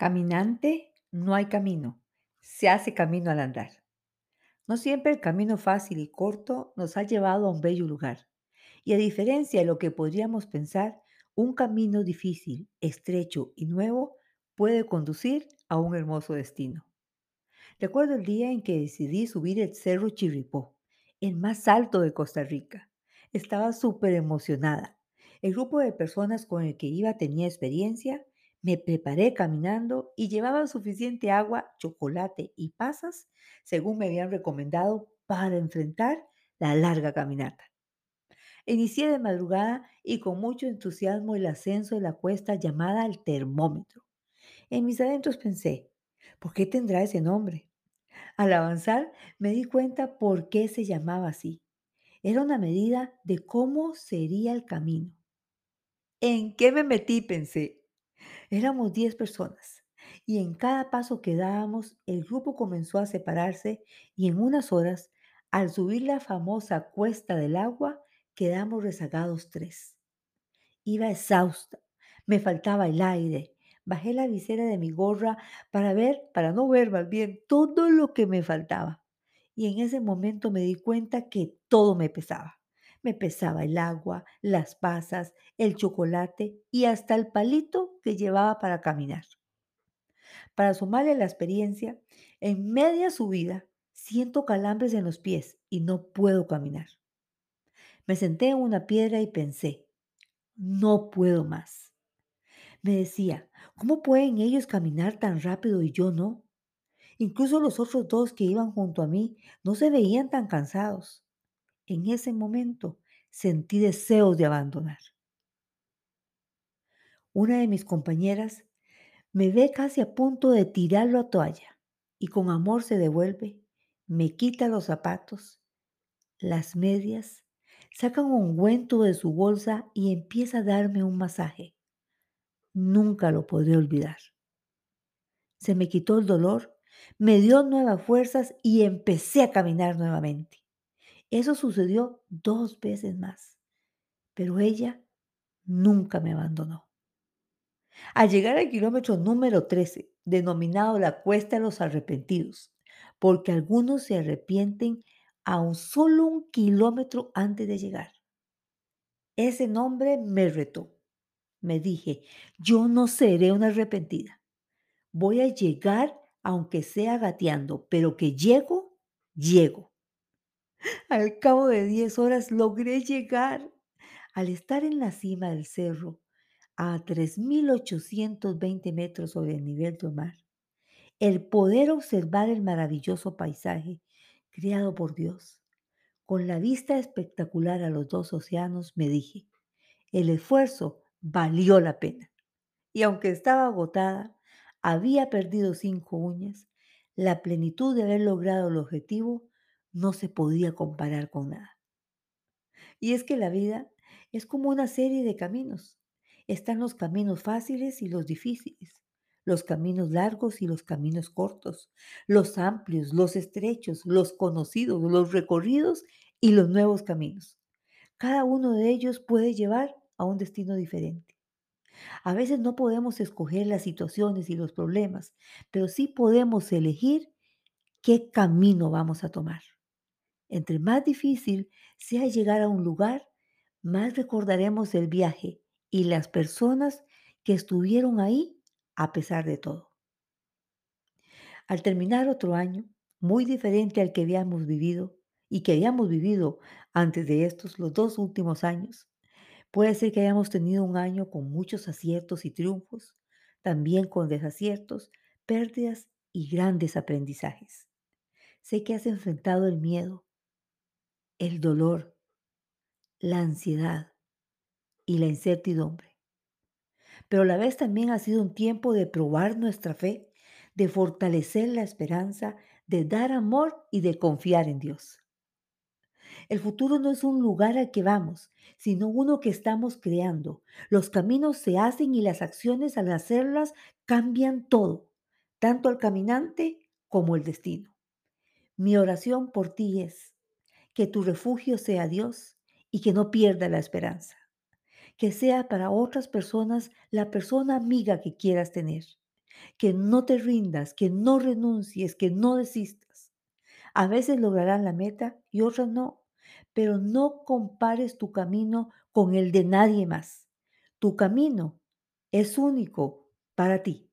Caminante, no hay camino. Se hace camino al andar. No siempre el camino fácil y corto nos ha llevado a un bello lugar. Y a diferencia de lo que podríamos pensar, un camino difícil, estrecho y nuevo puede conducir a un hermoso destino. Recuerdo el día en que decidí subir el Cerro Chirripó, el más alto de Costa Rica. Estaba súper emocionada. El grupo de personas con el que iba tenía experiencia, me preparé caminando y llevaba suficiente agua, chocolate y pasas, según me habían recomendado, para enfrentar la larga caminata. Inicié de madrugada y con mucho entusiasmo el ascenso de la cuesta llamada el termómetro. En mis adentros pensé, ¿por qué tendrá ese nombre? Al avanzar me di cuenta por qué se llamaba así. Era una medida de cómo sería el camino. ¿En qué me metí? pensé. Éramos 10 personas y en cada paso que dábamos el grupo comenzó a separarse y en unas horas, al subir la famosa cuesta del agua, quedamos rezagados tres. Iba exhausta, me faltaba el aire. Bajé la visera de mi gorra para ver, para no ver más bien, todo lo que me faltaba. Y en ese momento me di cuenta que todo me pesaba. Me pesaba el agua, las pasas, el chocolate y hasta el palito que llevaba para caminar. Para sumarle la experiencia, en media subida siento calambres en los pies y no puedo caminar. Me senté en una piedra y pensé, no puedo más. Me decía, ¿cómo pueden ellos caminar tan rápido y yo no? Incluso los otros dos que iban junto a mí no se veían tan cansados. En ese momento sentí deseos de abandonar. Una de mis compañeras me ve casi a punto de tirarlo a toalla y con amor se devuelve, me quita los zapatos, las medias, saca un ungüento de su bolsa y empieza a darme un masaje. Nunca lo podré olvidar. Se me quitó el dolor, me dio nuevas fuerzas y empecé a caminar nuevamente. Eso sucedió dos veces más, pero ella nunca me abandonó. Al llegar al kilómetro número 13, denominado la Cuesta de los Arrepentidos, porque algunos se arrepienten aún solo un kilómetro antes de llegar. Ese nombre me retó. Me dije, yo no seré una arrepentida. Voy a llegar aunque sea gateando, pero que llego, llego. Al cabo de 10 horas logré llegar. Al estar en la cima del cerro, a 3.820 metros sobre el nivel del mar, el poder observar el maravilloso paisaje creado por Dios, con la vista espectacular a los dos océanos, me dije, el esfuerzo valió la pena. Y aunque estaba agotada, había perdido cinco uñas, la plenitud de haber logrado el objetivo no se podía comparar con nada. Y es que la vida es como una serie de caminos están los caminos fáciles y los difíciles, los caminos largos y los caminos cortos, los amplios, los estrechos, los conocidos, los recorridos y los nuevos caminos. Cada uno de ellos puede llevar a un destino diferente. A veces no podemos escoger las situaciones y los problemas, pero sí podemos elegir qué camino vamos a tomar. Entre más difícil sea llegar a un lugar, más recordaremos el viaje y las personas que estuvieron ahí a pesar de todo. Al terminar otro año, muy diferente al que habíamos vivido y que habíamos vivido antes de estos, los dos últimos años, puede ser que hayamos tenido un año con muchos aciertos y triunfos, también con desaciertos, pérdidas y grandes aprendizajes. Sé que has enfrentado el miedo, el dolor, la ansiedad, y la incertidumbre. Pero a la vez también ha sido un tiempo de probar nuestra fe, de fortalecer la esperanza, de dar amor y de confiar en Dios. El futuro no es un lugar al que vamos, sino uno que estamos creando. Los caminos se hacen y las acciones al hacerlas cambian todo, tanto al caminante como el destino. Mi oración por ti es que tu refugio sea Dios y que no pierda la esperanza que sea para otras personas la persona amiga que quieras tener, que no te rindas, que no renuncies, que no desistas. A veces lograrás la meta y otras no, pero no compares tu camino con el de nadie más. Tu camino es único para ti.